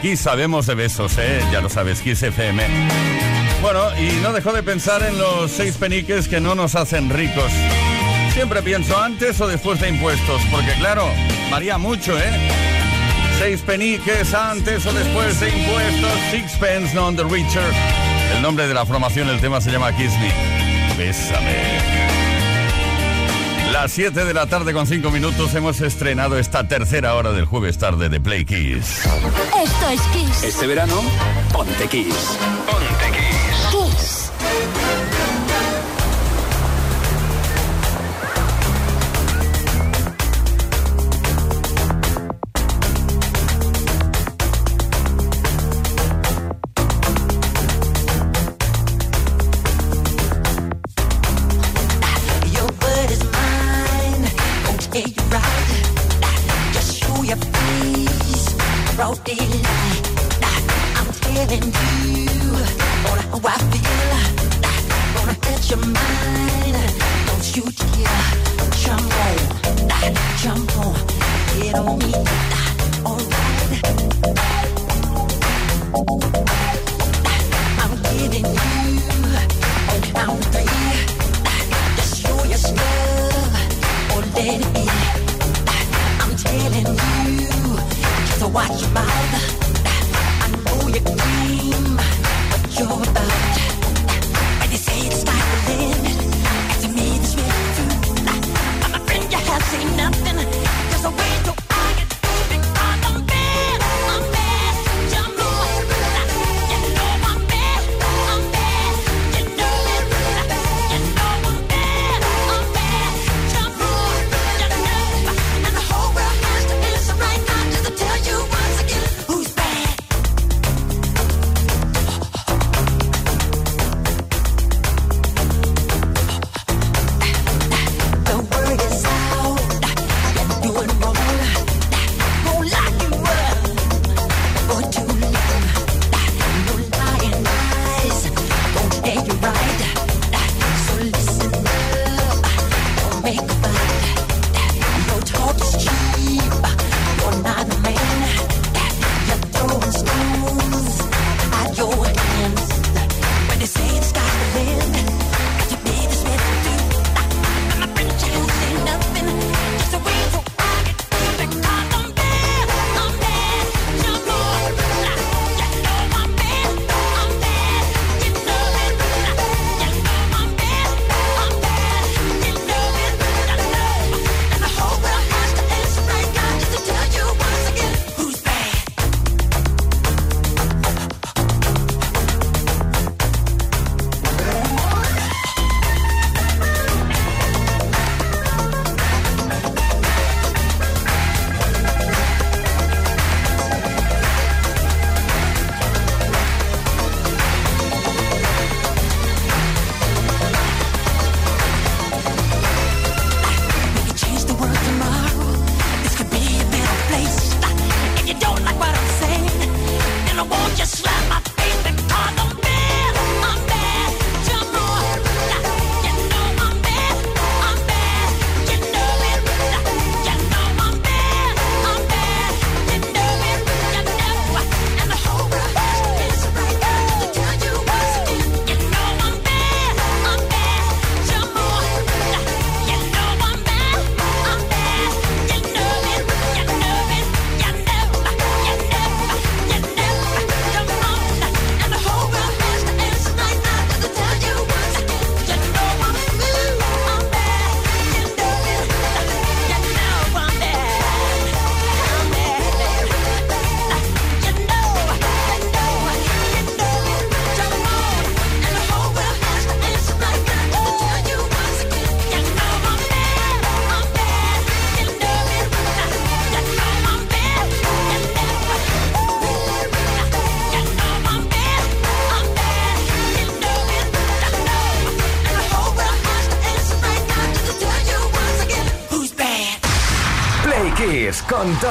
Aquí sabemos de besos, ¿eh? Ya lo sabes, Kiss FM. Bueno, y no dejo de pensar en los seis peniques que no nos hacen ricos. Siempre pienso antes o después de impuestos, porque claro, varía mucho, ¿eh? Seis peniques antes o después de impuestos, sixpence on the richer. El nombre de la formación, el tema se llama Kiss Me. Bésame. Las 7 de la tarde con 5 minutos hemos estrenado esta tercera hora del jueves tarde de Play Kiss. Esto es Kiss. Este verano, ponte Kiss.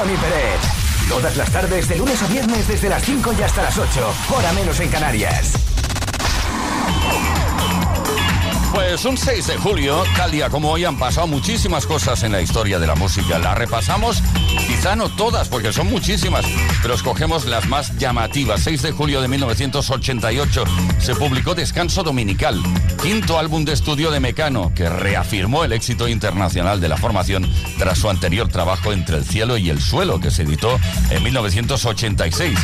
Pérez. Todas las tardes, de lunes a viernes, desde las 5 y hasta las 8, hora menos en Canarias. Pues un 6 de julio, tal día como hoy, han pasado muchísimas cosas en la historia de la música. Las repasamos, quizá no todas, porque son muchísimas, pero escogemos las más llamativas. 6 de julio de 1988 se publicó Descanso Dominical, quinto álbum de estudio de Mecano, que reafirmó el éxito internacional de la formación tras su anterior trabajo Entre el cielo y el suelo, que se editó en 1986.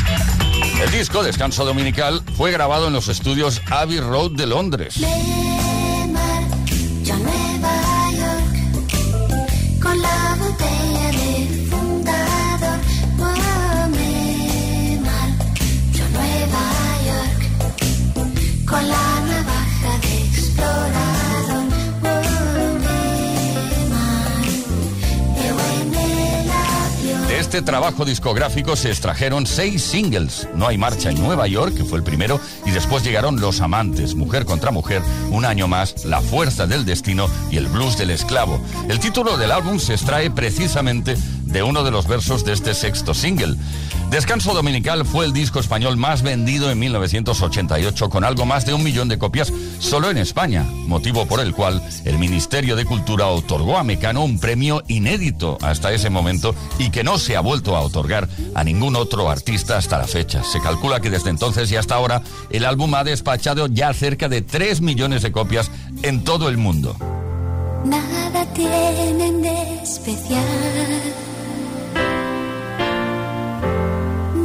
El disco Descanso Dominical fue grabado en los estudios Abbey Road de Londres. Este trabajo discográfico se extrajeron seis singles. No hay marcha en Nueva York, que fue el primero, y después llegaron Los Amantes, Mujer contra Mujer, un año más, La Fuerza del Destino y El Blues del Esclavo. El título del álbum se extrae precisamente de uno de los versos de este sexto single. Descanso Dominical fue el disco español más vendido en 1988 con algo más de un millón de copias solo en España, motivo por el cual el Ministerio de Cultura otorgó a Mecano un premio inédito hasta ese momento y que no se ha vuelto a otorgar a ningún otro artista hasta la fecha. Se calcula que desde entonces y hasta ahora el álbum ha despachado ya cerca de 3 millones de copias en todo el mundo. Nada tienen de especial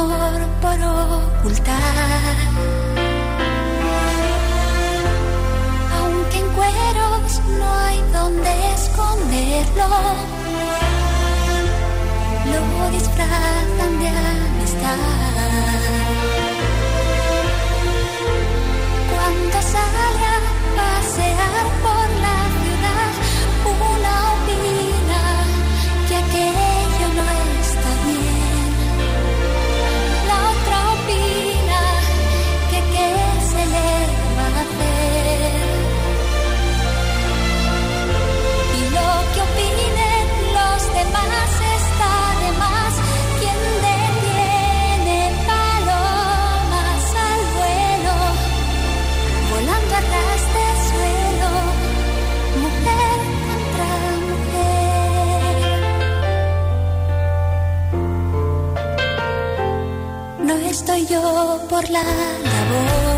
Amor por ocultar. Aunque en cueros no hay donde esconderlo, lo disfrazan de amistad. Cuando sale a pasear por yo por la labor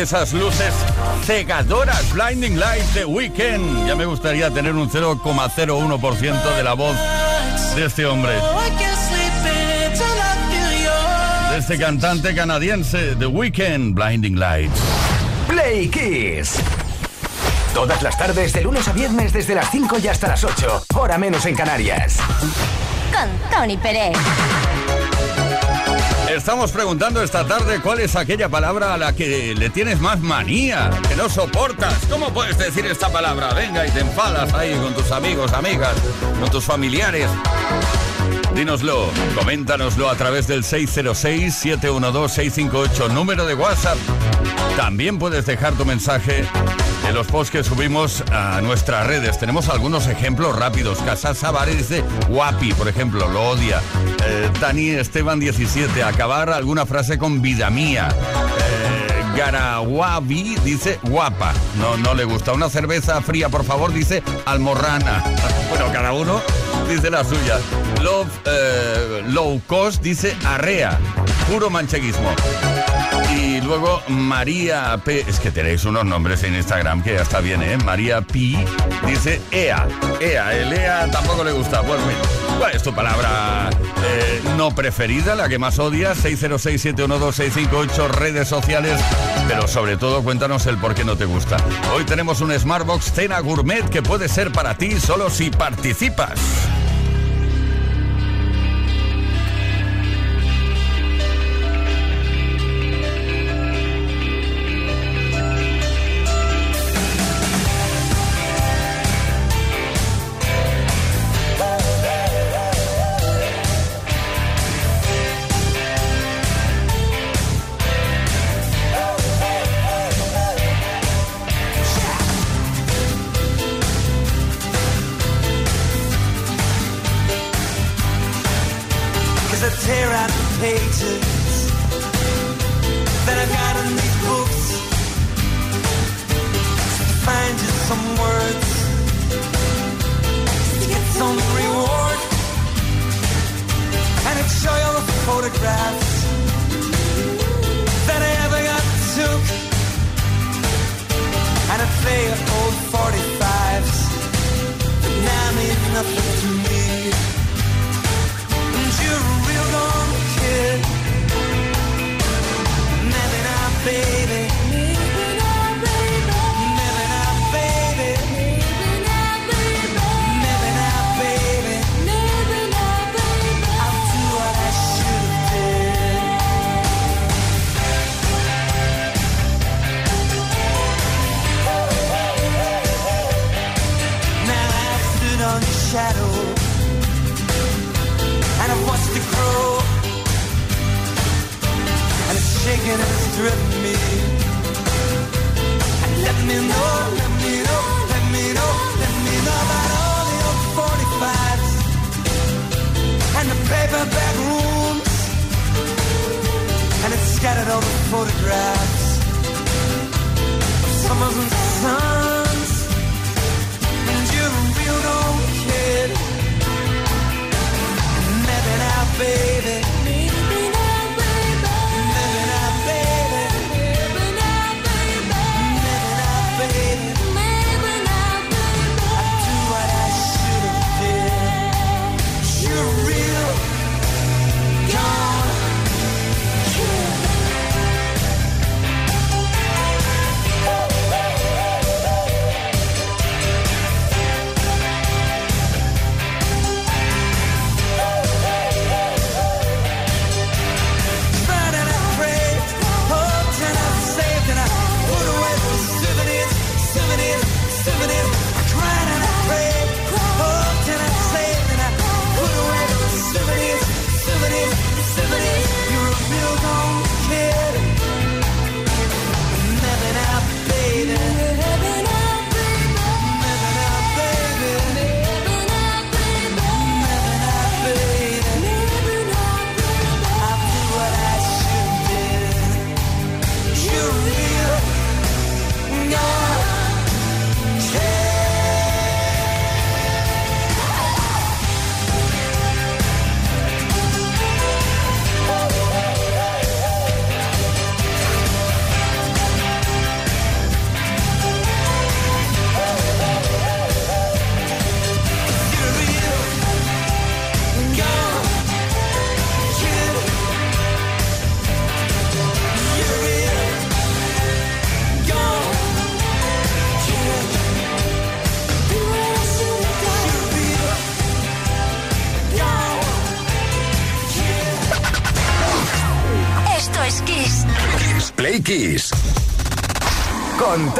Esas luces cegadoras, Blinding Lights de Weekend. Ya me gustaría tener un 0,01% de la voz de este hombre. De este cantante canadiense, The Weekend, Blinding Lights. Play Kiss. Todas las tardes, de lunes a viernes, desde las 5 y hasta las 8, hora menos en Canarias. Con Tony Pérez. Estamos preguntando esta tarde cuál es aquella palabra a la que le tienes más manía, que no soportas. ¿Cómo puedes decir esta palabra? Venga y te enfadas ahí con tus amigos, amigas, con tus familiares. Dínoslo, coméntanoslo a través del 606-712-658, número de WhatsApp. También puedes dejar tu mensaje en los posts que subimos a nuestras redes. Tenemos algunos ejemplos rápidos. Casas Savare dice guapi, por ejemplo, lo odia. Eh, Dani Esteban 17, acabar alguna frase con vida mía. Eh, dice guapa, no, no le gusta. Una cerveza fría, por favor, dice almorrana. bueno, cada uno dice la suya. Love eh, Low Cost dice arrea, puro mancheguismo. Y luego María P. Es que tenéis unos nombres en Instagram que ya está bien, ¿eh? María P. dice EA. EA, el EA tampoco le gusta. Pues ¿cuál es tu palabra eh, no preferida, la que más odias? 606-712-658, redes sociales. Pero sobre todo cuéntanos el por qué no te gusta. Hoy tenemos un Smartbox Cena Gourmet que puede ser para ti solo si participas.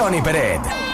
Tony Peret.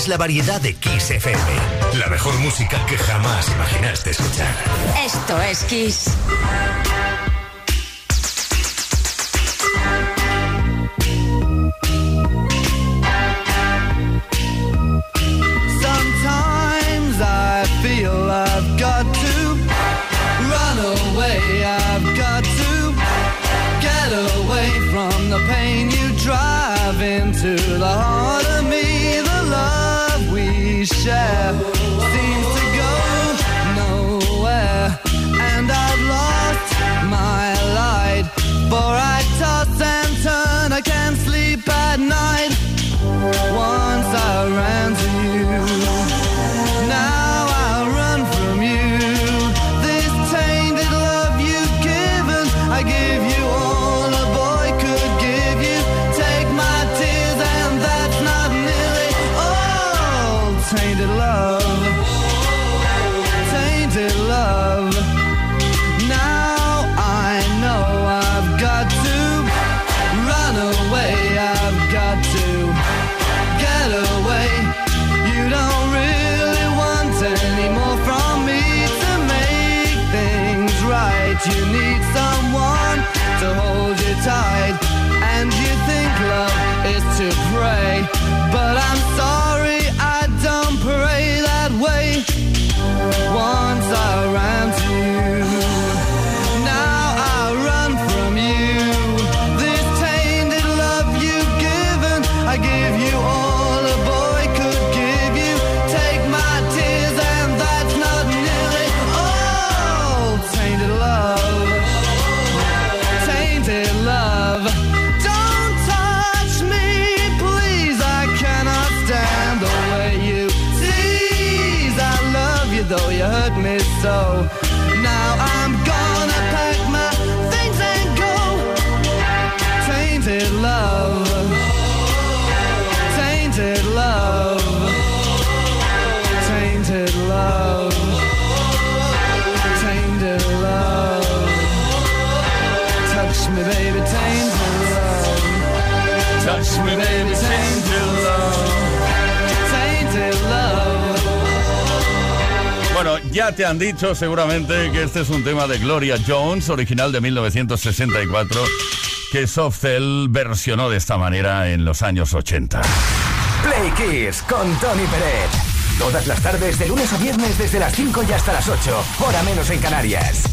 Es la variedad de Kiss FM. La mejor música que jamás imaginaste escuchar. Esto es Kiss. I give you all ya te han dicho seguramente que este es un tema de Gloria Jones, original de 1964, que Softcell versionó de esta manera en los años 80. Play Kiss con Tony Pérez. Todas las tardes, de lunes a viernes, desde las 5 y hasta las 8, hora menos en Canarias.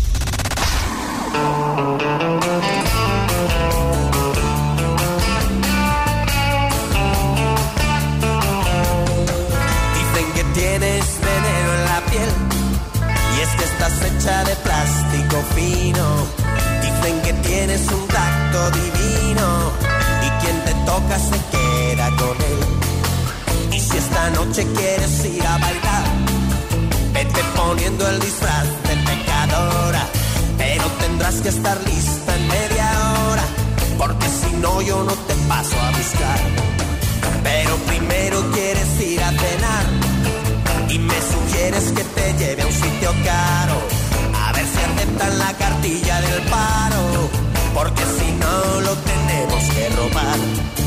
Fino. Dicen que tienes un tacto divino y quien te toca se queda con él. Y si esta noche quieres ir a bailar, vete poniendo el disfraz de pecadora, pero tendrás que estar lista en media hora, porque si no yo no te paso a buscar. Pero primero quieres ir a cenar y me sugieres que te lleve a un sitio caro. Aceptan la cartilla del paro, porque si no lo tenemos que robar.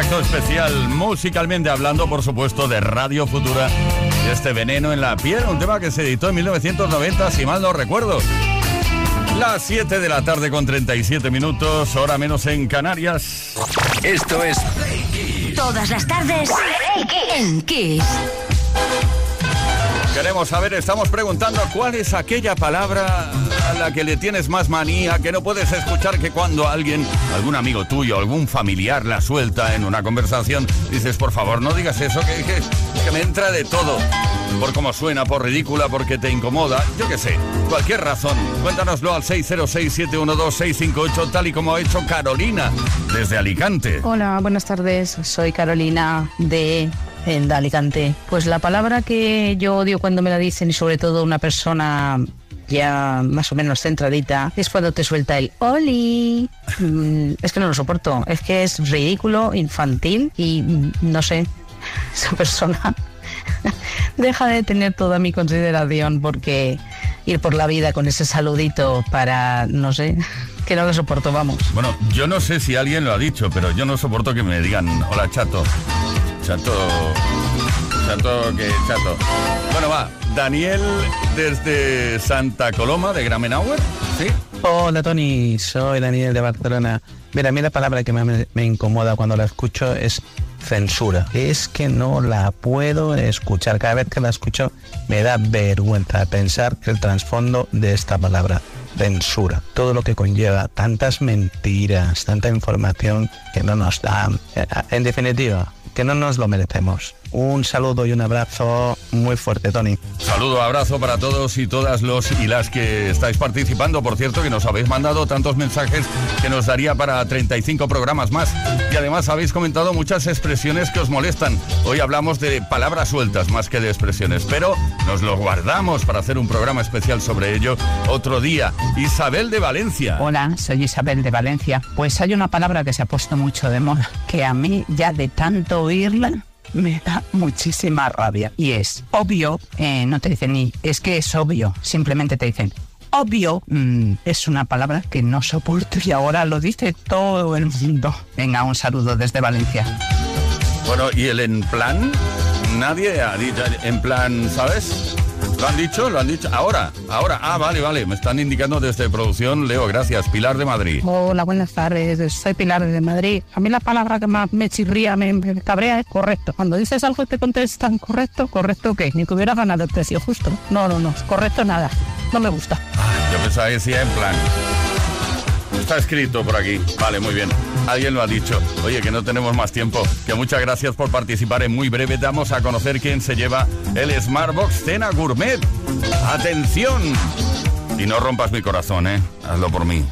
Ese tacto especial, musicalmente hablando, por supuesto, de Radio Futura y este veneno en la piel, un tema que se editó en 1990, si mal no recuerdo. Las 7 de la tarde con 37 minutos, hora menos en Canarias. Esto es Todas las tardes en Kiss. Queremos saber, estamos preguntando cuál es aquella palabra a la que le tienes más manía, que no puedes escuchar que cuando alguien, algún amigo tuyo, algún familiar la suelta en una conversación, dices, por favor, no digas eso, que, que- que me entra de todo. Por cómo suena, por ridícula, porque te incomoda, yo qué sé, cualquier razón. Cuéntanoslo al 606-712-658, tal y como ha hecho Carolina, desde Alicante. Hola, buenas tardes. Soy Carolina de, de Alicante. Pues la palabra que yo odio cuando me la dicen y sobre todo una persona ya más o menos centradita es cuando te suelta el Oli. Mm, Es que no lo soporto. Es que es ridículo, infantil y mm, no sé. Esa persona deja de tener toda mi consideración porque ir por la vida con ese saludito para, no sé, que no lo soporto, vamos. Bueno, yo no sé si alguien lo ha dicho, pero yo no soporto que me digan, hola chato. Chato. Chato, que chato. Bueno, va. Daniel desde Santa Coloma de Gramenauer. ¿Sí? Hola Tony, soy Daniel de Barcelona. Mira, a mí la palabra que me, me incomoda cuando la escucho es censura. Es que no la puedo escuchar. Cada vez que la escucho me da vergüenza pensar el trasfondo de esta palabra. Censura. Todo lo que conlleva tantas mentiras, tanta información que no nos dan. Eh, En definitiva, que no nos lo merecemos. Un saludo y un abrazo muy fuerte, Tony. Saludo, abrazo para todos y todas los y las que estáis participando. Por cierto, que nos habéis mandado tantos mensajes que nos daría para 35 programas más. Y además habéis comentado muchas expresiones que os molestan. Hoy hablamos de palabras sueltas más que de expresiones, pero nos lo guardamos para hacer un programa especial sobre ello otro día. Isabel de Valencia. Hola, soy Isabel de Valencia. Pues hay una palabra que se ha puesto mucho de moda, que a mí ya de tanto oírla me da muchísima rabia. Y es obvio, eh, no te dicen ni es que es obvio, simplemente te dicen obvio. Mm, es una palabra que no soporto y ahora lo dice todo el mundo. Venga, un saludo desde Valencia. Bueno, ¿y el en plan? Nadie ha dicho en plan, ¿sabes? ¿Lo han dicho? ¿Lo han dicho? Ahora, ahora. Ah, vale, vale. Me están indicando desde producción. Leo, gracias. Pilar de Madrid. Hola, buenas tardes. Soy Pilar de Madrid. A mí la palabra que más me chirría, me, me cabrea es correcto. Cuando dices algo y te contestan correcto, ¿correcto qué? Ni que hubiera ganado el precio justo. No, no, no. Correcto nada. No me gusta. Yo pensaba que decía en plan. Está escrito por aquí. Vale, muy bien. Alguien lo ha dicho. Oye, que no tenemos más tiempo. Que muchas gracias por participar. En muy breve damos a conocer quién se lleva el Smartbox Cena Gourmet. ¡Atención! Y no rompas mi corazón, ¿eh? Hazlo por mí.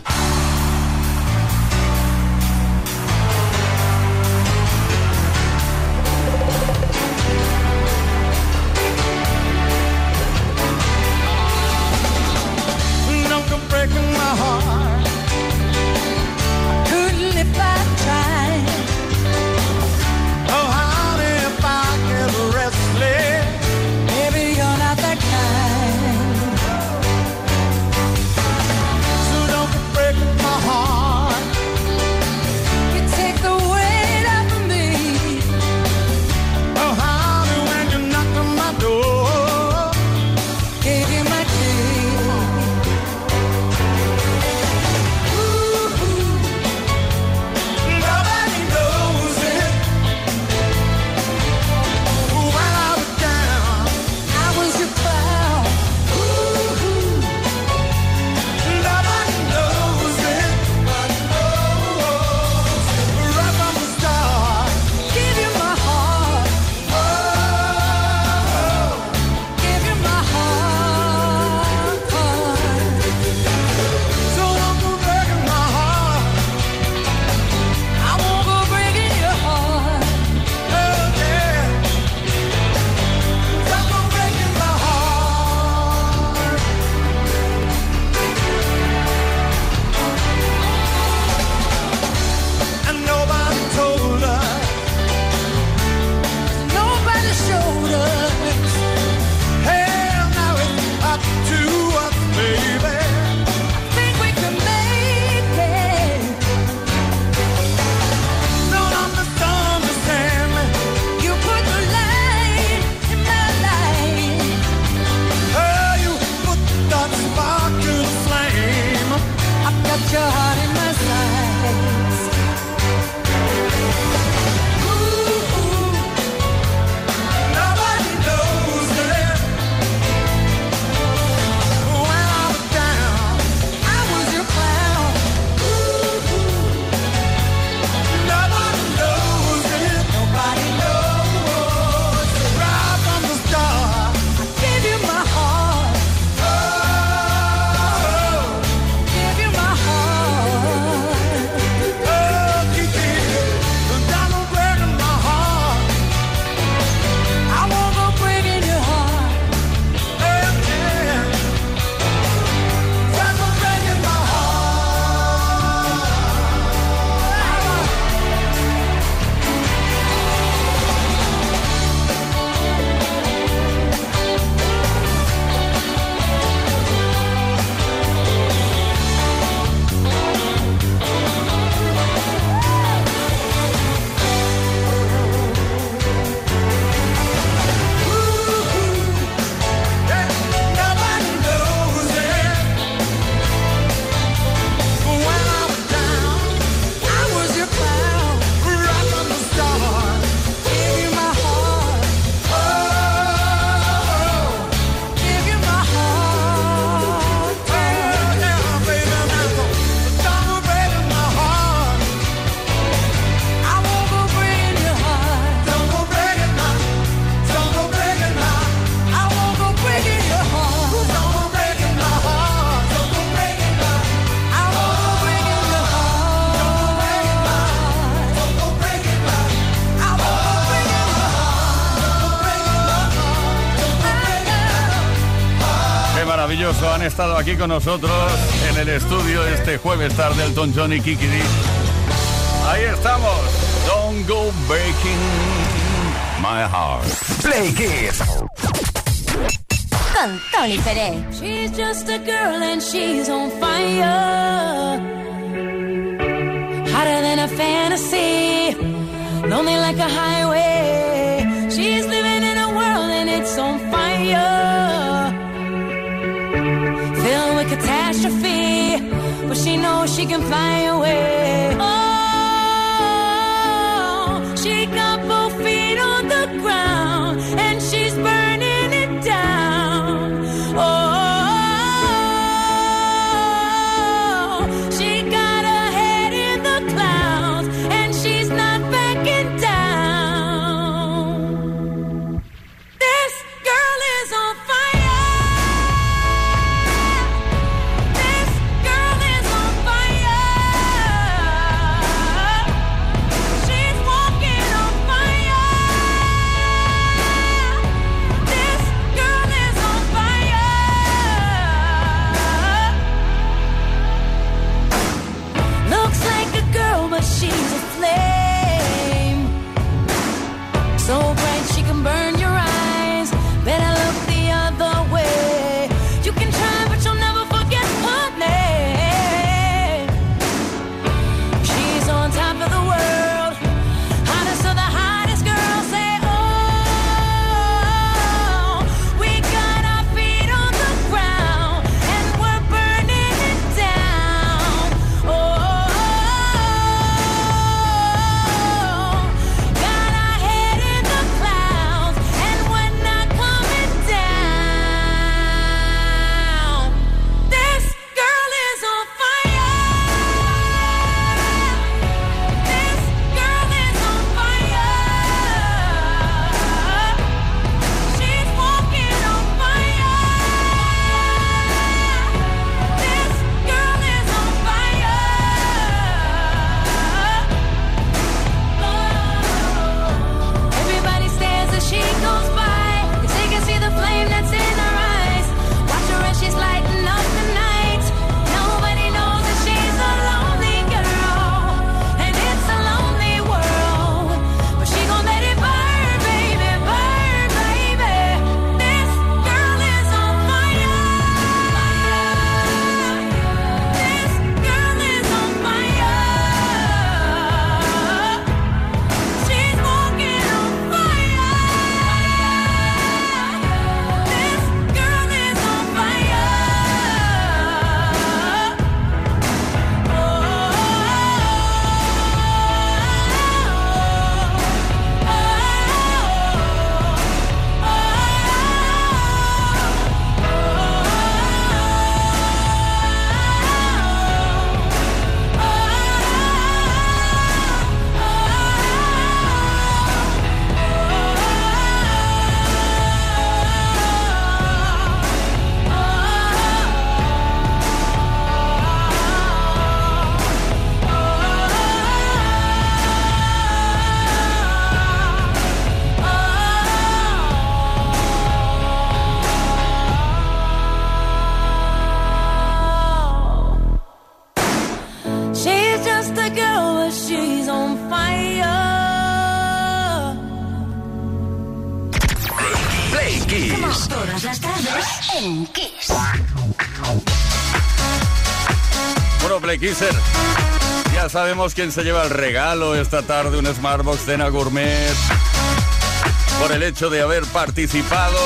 Eso han estado aquí con nosotros en el estudio este jueves tarde Elton John y Kiki D. Ahí estamos. Don't go breaking my heart. Play Kiss. Con Tony Pérez. She's just a girl and she's on fire. Hotter than a fantasy. Lonely like a highway. She's living in a world and it's on fire. Catastrophe. But she knows she can fly away. Oh, sabemos quién se lleva el regalo esta tarde, un Smartbox Cena Gourmet, por el hecho de haber participado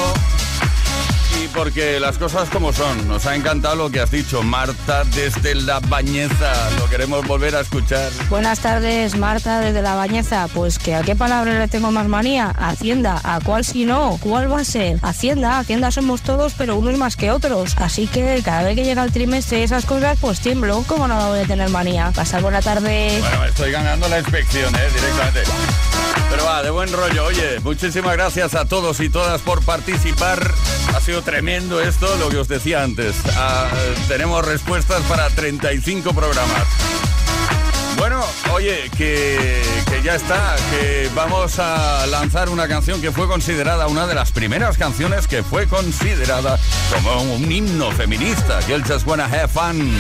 porque las cosas como son. Nos ha encantado lo que has dicho, Marta, desde la bañeza. Lo queremos volver a escuchar. Buenas tardes, Marta, desde La Bañeza. Pues que a qué palabra le tengo más manía. Hacienda, ¿a cuál si no? ¿Cuál va a ser? Hacienda, Hacienda somos todos, pero unos más que otros. Así que cada vez que llega el trimestre y esas cosas, pues tiemblo. ¿Cómo no voy a tener manía? Pasar buena tarde. Bueno, estoy ganando la inspección, ¿eh? Directamente. Pero va, de buen rollo. Oye, muchísimas gracias a todos y todas por participar. Ha sido tremendo esto, lo que os decía antes. Ah, tenemos respuestas para 35 programas. Bueno, oye, que, que ya está, que vamos a lanzar una canción que fue considerada una de las primeras canciones que fue considerada como un himno feminista. Girl Just Wanna Have Fun.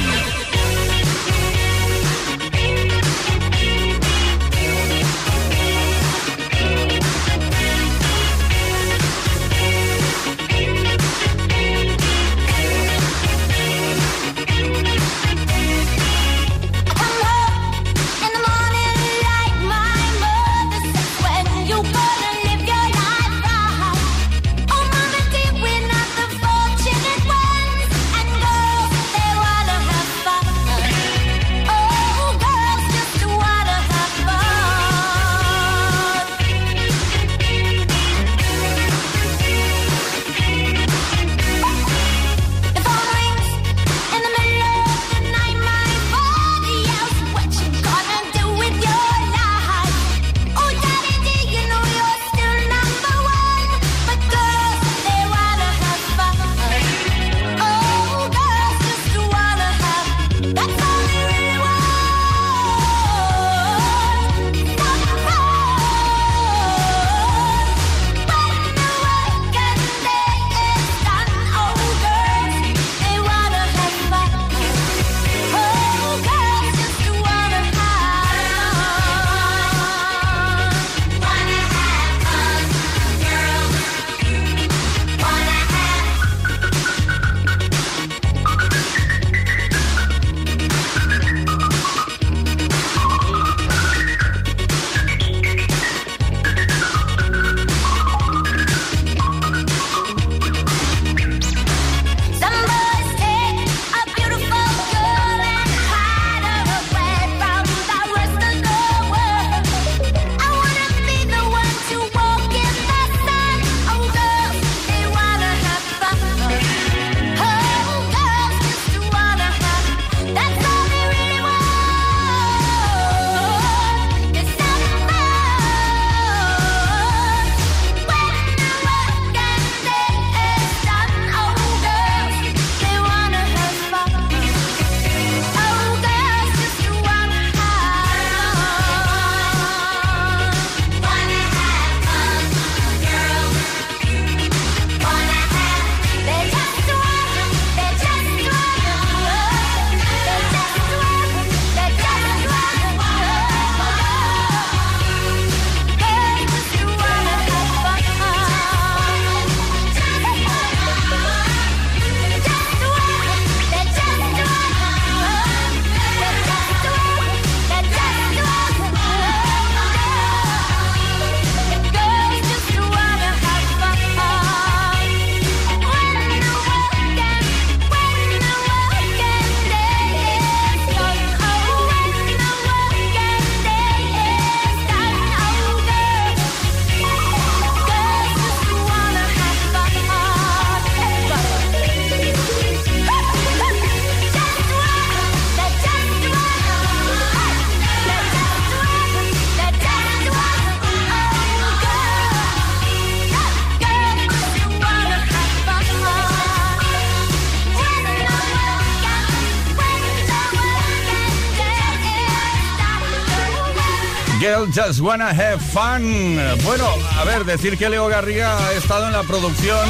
Just Wanna Have Fun. Bueno, a ver, decir que Leo Garriga ha estado en la producción.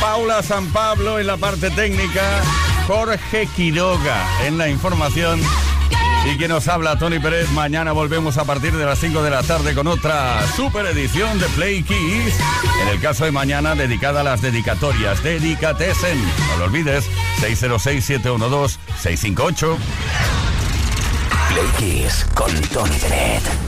Paula San Pablo en la parte técnica. Jorge Quiroga en la información. Y que nos habla Tony Pérez. Mañana volvemos a partir de las 5 de la tarde con otra super edición de Play Keys. En el caso de mañana, dedicada a las dedicatorias. Dedicatesen. No lo olvides. 606-712-658. Play con Tony Bennett.